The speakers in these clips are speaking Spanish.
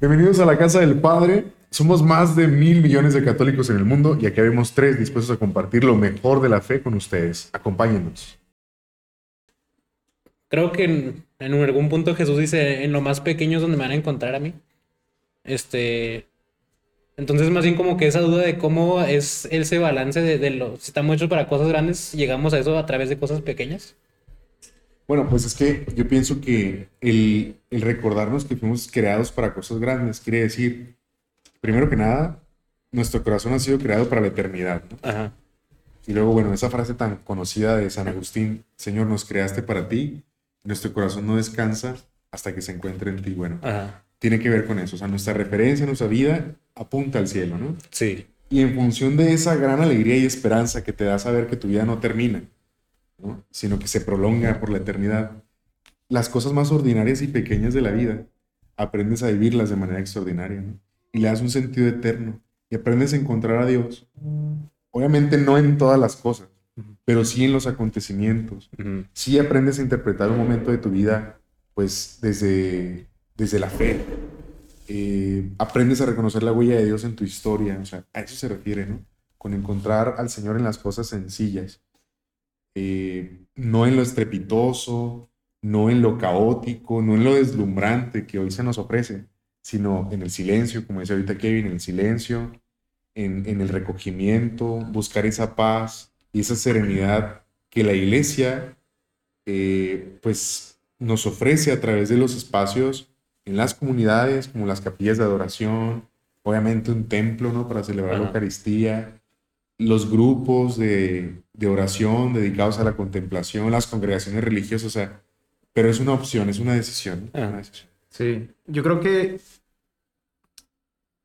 Bienvenidos a la casa del Padre. Somos más de mil millones de católicos en el mundo y aquí vemos tres dispuestos a compartir lo mejor de la fe con ustedes. Acompáñenos. Creo que en, algún punto Jesús dice, en lo más pequeño es donde me van a encontrar a mí. Este, entonces, más bien como que esa duda de cómo es ese balance de, de lo, si estamos hechos para cosas grandes, llegamos a eso a través de cosas pequeñas. Bueno, pues es que yo pienso que el, el recordarnos que fuimos creados para cosas grandes quiere decir, primero que nada, nuestro corazón ha sido creado para la eternidad. ¿no? Ajá. Y luego, bueno, esa frase tan conocida de San Agustín, Señor, nos creaste para ti, nuestro corazón no descansa hasta que se encuentre en ti. Bueno, Ajá. tiene que ver con eso. O sea, nuestra referencia, nuestra vida apunta al cielo, ¿no? Sí. Y en función de esa gran alegría y esperanza que te da saber que tu vida no termina, ¿no? sino que se prolonga por la eternidad, las cosas más ordinarias y pequeñas de la vida, aprendes a vivirlas de manera extraordinaria. Y le das un sentido eterno y aprendes a encontrar a Dios. Obviamente no en todas las cosas, pero sí en los acontecimientos. Sí aprendes a interpretar un momento de tu vida, pues desde, desde la fe. Eh, aprendes a reconocer la huella de Dios en tu historia, o sea, a eso se refiere, ¿no? Con encontrar al Señor en las cosas sencillas, Eh, no en lo estrepitoso, no en lo caótico, no en lo deslumbrante que hoy se nos ofrece, sino en el silencio, como dice ahorita Kevin, en el silencio, en, en el recogimiento, buscar esa paz y esa serenidad que la iglesia eh, pues nos ofrece a través de los espacios en las comunidades, como las capillas de adoración, obviamente un templo, ¿no? Para celebrar la. Eucaristía, los grupos de, de oración dedicados a la contemplación, las congregaciones religiosas, o sea, pero es una opción, es una decisión. ¿no? Ajá. Una decisión. Sí, yo creo que,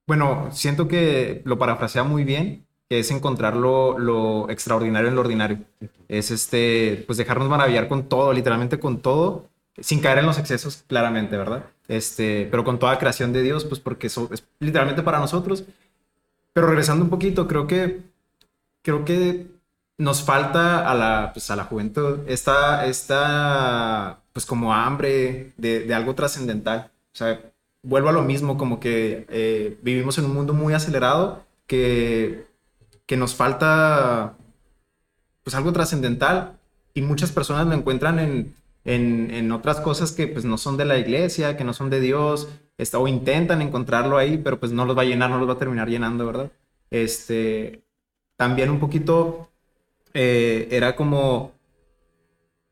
bueno, siento que lo parafrasea muy bien, que es encontrar lo, lo extraordinario en lo ordinario. Es este, pues dejarnos maravillar con todo, literalmente con todo, sin caer en los excesos, claramente, ¿verdad? Este, pero con toda creación de Dios, pues porque eso es literalmente para nosotros. Pero regresando un poquito, creo que, creo que nos falta a la, pues a la juventud esta, esta, pues como hambre de, de algo trascendental. O sea, vuelvo a lo mismo, como que eh, vivimos en un mundo muy acelerado que, que nos falta pues algo trascendental y muchas personas lo encuentran en, en, en otras cosas que pues no son de la iglesia, que no son de Dios, esta- o intentan encontrarlo ahí, pero pues no los va a llenar, no los va a terminar llenando, ¿verdad? Este, también un poquito eh, era como,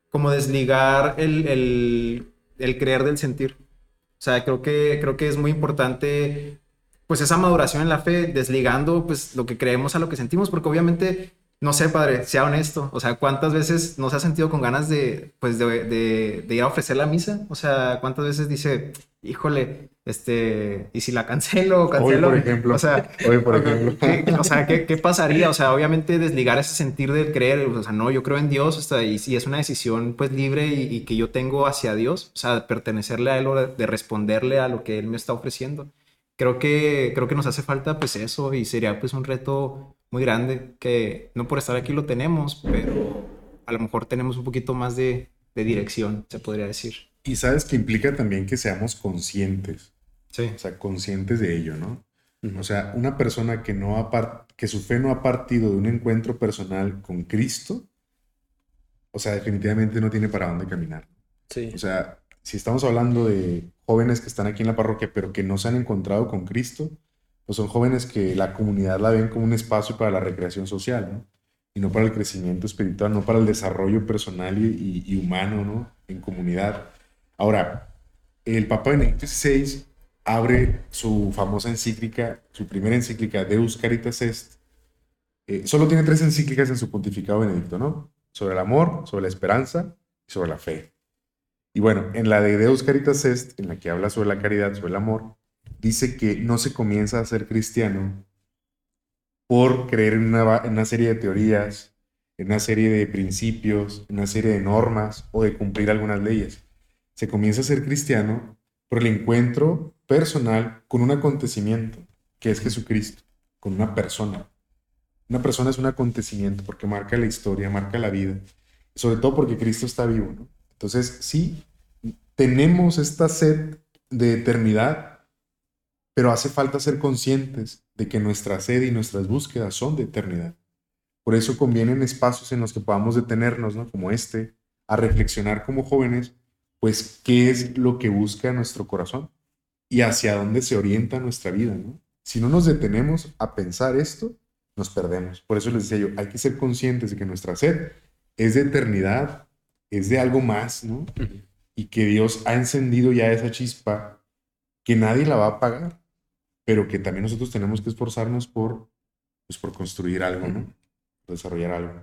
como desligar el, el, el creer del sentir. O sea, creo que, creo que es muy importante pues esa maduración en la fe, desligando pues lo que creemos a lo que sentimos, porque obviamente, no sé, padre, sea honesto, o sea, ¿cuántas veces no se ha sentido con ganas de, pues, de, de, de ir a ofrecer la misa? O sea, ¿cuántas veces dice, híjole, este, y si la cancelo, Hoy, cancelo? por ejemplo. O sea, Hoy, por ejemplo. ¿qué- o sea, ¿qué, qué pasaría? O sea, obviamente desligar ese sentir del creer, o sea, no, yo creo en Dios, o sea, y si es una decisión pues libre y, y que yo tengo hacia Dios, o sea, de pertenecerle a Él o de, de responderle a lo que Él me está ofreciendo. Creo que, creo que nos hace falta pues eso y sería pues un reto muy grande que no por estar aquí lo tenemos, pero a lo mejor tenemos un poquito más de, de dirección, se podría decir. Y sabes que implica también que seamos conscientes, Sí. o sea, conscientes de ello, ¿no? O sea, una persona que, no ha que su fe no ha partido de un encuentro personal con Cristo, o sea, definitivamente no tiene para dónde caminar. Sí. O sea, si estamos hablando de jóvenes que están aquí en la parroquia, pero que no se han encontrado con Cristo, pues son jóvenes que la comunidad la ven como un espacio para la recreación social, ¿no? Y no para el crecimiento espiritual, no para el desarrollo personal y, humano, ¿no? En comunidad. Ahora, el Papa Benedicto XVI abre su famosa encíclica, su primera encíclica, Deus Caritas Est. Eh, solo tiene tres encíclicas en su pontificado Benedicto, ¿no? Sobre el amor, sobre la esperanza y sobre la fe. Y bueno, en la de Deus Caritas Est, en la que habla sobre la caridad, sobre el amor, dice que no se comienza a ser cristiano por creer en una, en una serie de teorías, en una serie de principios, en una serie de normas o de cumplir algunas leyes. Se comienza a ser cristiano por el encuentro personal con un acontecimiento, que es Jesucristo, con una persona. Una persona es un acontecimiento porque marca la historia, marca la vida, sobre todo porque Cristo está vivo, ¿no? Entonces, sí, tenemos esta sed de eternidad, pero hace falta ser conscientes de que nuestra sed y nuestras búsquedas son de eternidad. Por eso convienen espacios en los que podamos detenernos, ¿no? Como este, a reflexionar como jóvenes, pues, qué es lo que busca nuestro corazón y hacia dónde se orienta nuestra vida, ¿no? Si no nos detenemos a pensar esto, nos perdemos. Por eso les decía yo, hay que ser conscientes de que nuestra sed es de eternidad, es de algo más, ¿no? Y que Dios ha encendido ya esa chispa que nadie la va a apagar, pero que también nosotros tenemos que esforzarnos por, pues, por construir algo, ¿no? Desarrollar algo.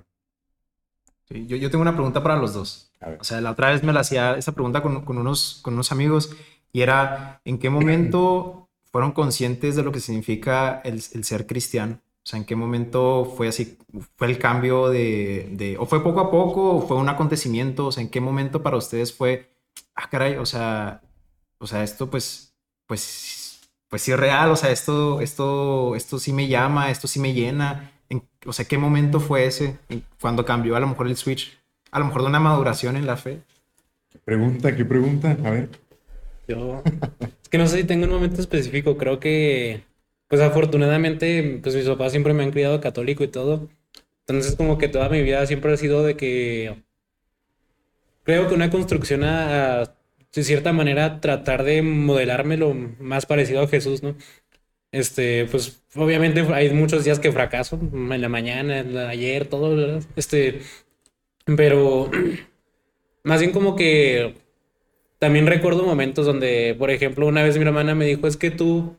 yo, yo, tengo una pregunta para los dos. O sea, la otra vez me la hacía esa pregunta con, con, unos, con unos amigos y era, ¿en qué momento fueron conscientes de lo que significa el, el ser cristiano? O sea, ¿en qué momento fue así? ¿Fue el cambio de, de, o fue poco a poco, o fue un acontecimiento? O sea, ¿en qué momento para ustedes fue, ah, caray, o sea, o sea, esto pues, pues, pues sí es real, o sea, esto, esto, esto sí me llama, esto sí me llena. o sea, ¿qué momento fue ese cuando cambió a lo mejor el switch? A lo mejor de una maduración en la fe. ¿Qué pregunta? ¿Qué pregunta? A ver. Yo, es que no sé si tengo un momento específico, creo que pues afortunadamente, pues mis papás siempre me han criado católico y todo. Entonces como que toda mi vida siempre ha sido de que creo que una construcción a, de cierta manera tratar de modelarme lo más parecido a Jesús, ¿no? Este, pues obviamente hay muchos días que fracaso, en la mañana, ayer, todo, ¿verdad? Este, pero más bien como que también recuerdo momentos donde, por ejemplo, una vez mi hermana me dijo, es que tú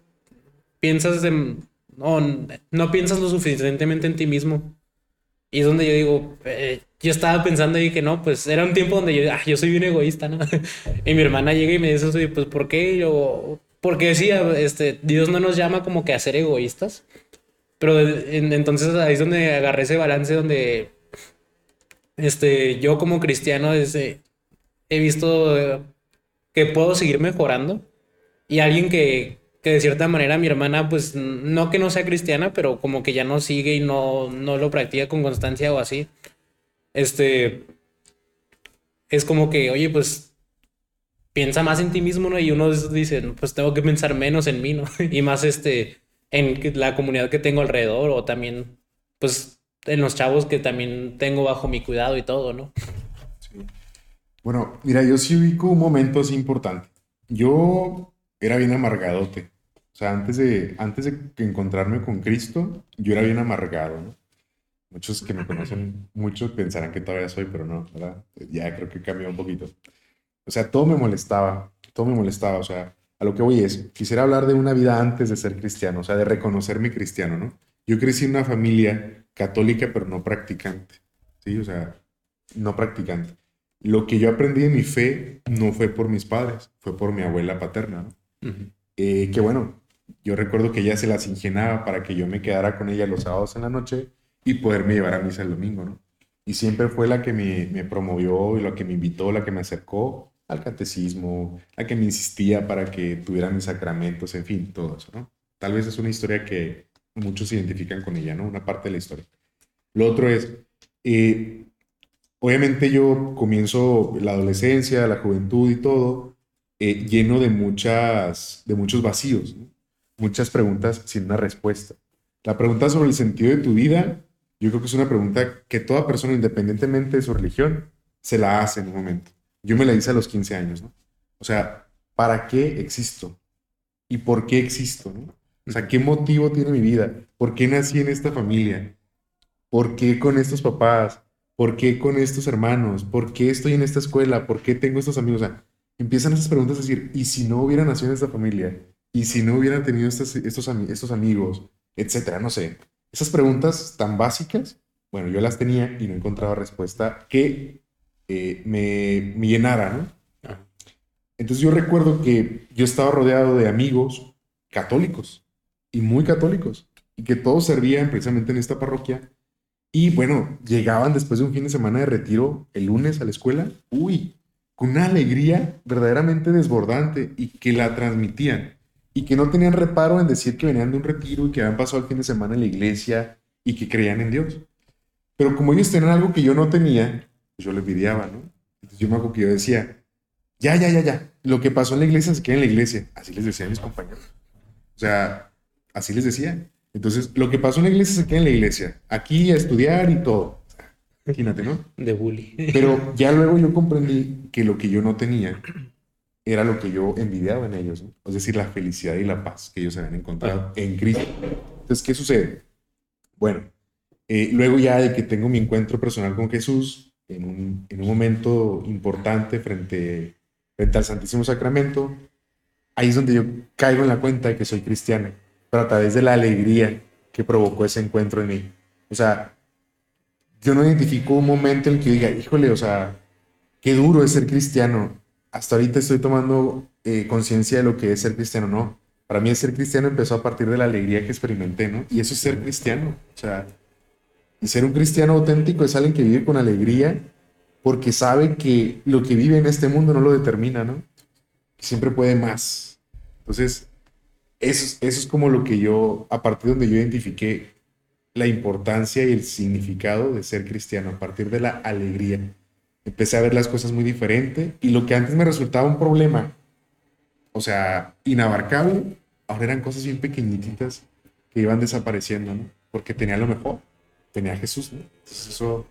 piensas en, no, no piensas lo suficientemente en ti mismo. Y es donde yo digo, eh, yo estaba pensando y que no, pues era un tiempo donde yo, ah, yo soy un egoísta, ¿no? y mi hermana llega y me dice eso, y pues ¿por qué? Yo, porque decía, este, Dios no nos llama como que a ser egoístas. Pero entonces ahí es donde agarré ese balance donde, este, yo como cristiano desde, he visto que puedo seguir mejorando. Y alguien que, que de cierta manera mi hermana, pues no que no sea cristiana, pero como que ya no sigue y no, no lo practica con constancia o así. Este, es como que, oye, pues piensa más en ti mismo, ¿no? Y uno dice, pues tengo que pensar menos en mí, ¿no? y más este, en la comunidad que tengo alrededor o también, pues, en los chavos que también tengo bajo mi cuidado y todo, ¿no? Sí. Bueno, mira, yo sí ubico un momento así importante. Yo era bien amargadote. O sea, antes de, antes de encontrarme con Cristo, yo era bien amargado, ¿no? Muchos que me conocen, muchos pensarán que todavía soy, pero no, ¿verdad? Ya creo que cambió un poquito. O sea, todo me molestaba, todo me molestaba. O sea, a lo que voy es, quisiera hablar de una vida antes de ser cristiano, o sea, de reconocerme cristiano, ¿no? Yo crecí en una familia católica, pero no practicante, ¿sí? O sea, no practicante. Lo que yo aprendí en mi fe no fue por mis padres, fue por mi abuela paterna, ¿no? eh, que bueno, yo recuerdo que ella se las ingenaba para que yo me quedara con ella los sábados en la noche y poderme llevar a misa el domingo, ¿no? Y siempre fue la que me, me promovió y la que me invitó, la que me acercó al catecismo, la que me insistía para que tuviera mis sacramentos, en fin, todo eso, ¿no? Tal vez es una historia que muchos se identifican con ella, ¿no? Una parte de la historia. Lo otro es, eh, obviamente yo comienzo la adolescencia, la juventud y todo, eh, lleno de, muchas, de muchos vacíos, ¿no? Muchas preguntas sin una respuesta. La pregunta sobre el sentido de tu vida, yo creo que es una pregunta que toda persona, independientemente de su religión, se la hace en un momento. Yo me la hice a los 15 años, ¿no? O sea, ¿para qué existo? ¿Y por qué existo? ¿no? O sea, ¿qué motivo tiene mi vida? ¿Por qué nací en esta familia? ¿Por qué con estos papás? ¿Por qué con estos hermanos? ¿Por qué estoy en esta escuela? ¿Por qué tengo estos amigos? O sea, empiezan esas preguntas a decir, ¿y si no hubiera nacido en esta familia? Y si no hubieran tenido estos, estos, estos amigos, etcétera, no sé. Esas preguntas tan básicas, bueno, yo las tenía y no encontraba respuesta que eh, me, me, llenara, ¿no? Entonces yo recuerdo que yo estaba rodeado de amigos católicos y muy católicos y que todos servían precisamente en esta parroquia y bueno, llegaban después de un fin de semana de retiro el lunes a la escuela, uy, con una alegría verdaderamente desbordante y que la transmitían y que no tenían reparo en decir que venían de un retiro y que habían pasado el fin de semana en la iglesia y que creían en Dios. Pero como ellos tenían algo que yo no tenía, pues yo les envidiaba, ¿no? Entonces yo me acuerdo que yo decía, ya, ya, ya, ya, lo que pasó en la iglesia se queda en la iglesia. Así les decía a mis compañeros. O sea, así les decía. Entonces, lo que pasó en la iglesia se queda en la iglesia. Aquí a estudiar y todo. Imagínate, ¿no? De bully. Pero ya luego yo comprendí que lo que yo no tenía era lo que yo envidiaba en ellos, ¿no? es decir, la felicidad y la paz que ellos habían encontrado en Cristo. Entonces, ¿qué sucede? Bueno, eh, luego ya de que tengo mi encuentro personal con Jesús, en un, en un momento importante frente, frente al Santísimo Sacramento, ahí es donde yo caigo en la cuenta de que soy cristiano, pero a través de la alegría que provocó ese encuentro en mí. O sea, yo no identifico un momento en el que diga, híjole, o sea, qué duro es ser cristiano. Hasta ahorita estoy tomando eh, conciencia de lo que es ser cristiano, no. Para mí ser cristiano empezó a partir de la alegría que experimenté, ¿no? Y eso es ser cristiano. O sea, y ser un cristiano auténtico es alguien que vive con alegría porque sabe que lo que vive en este mundo no lo determina, ¿no? Siempre puede más. Entonces, eso, eso es como lo que yo, a partir de donde yo identifiqué la importancia y el significado de ser cristiano, a partir de la alegría. Empecé a ver las cosas muy diferente y lo que antes me resultaba un problema, o sea, inabarcable, ahora eran cosas bien pequeñitas que iban desapareciendo, ¿no? Porque tenía lo mejor, tenía a Jesús, ¿no? Entonces eso,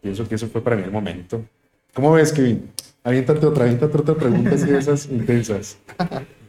pienso que eso fue para mí el momento. ¿Cómo ves, Kevin? Aviéntate otra, aviéntate otra pregunta de esas intensas.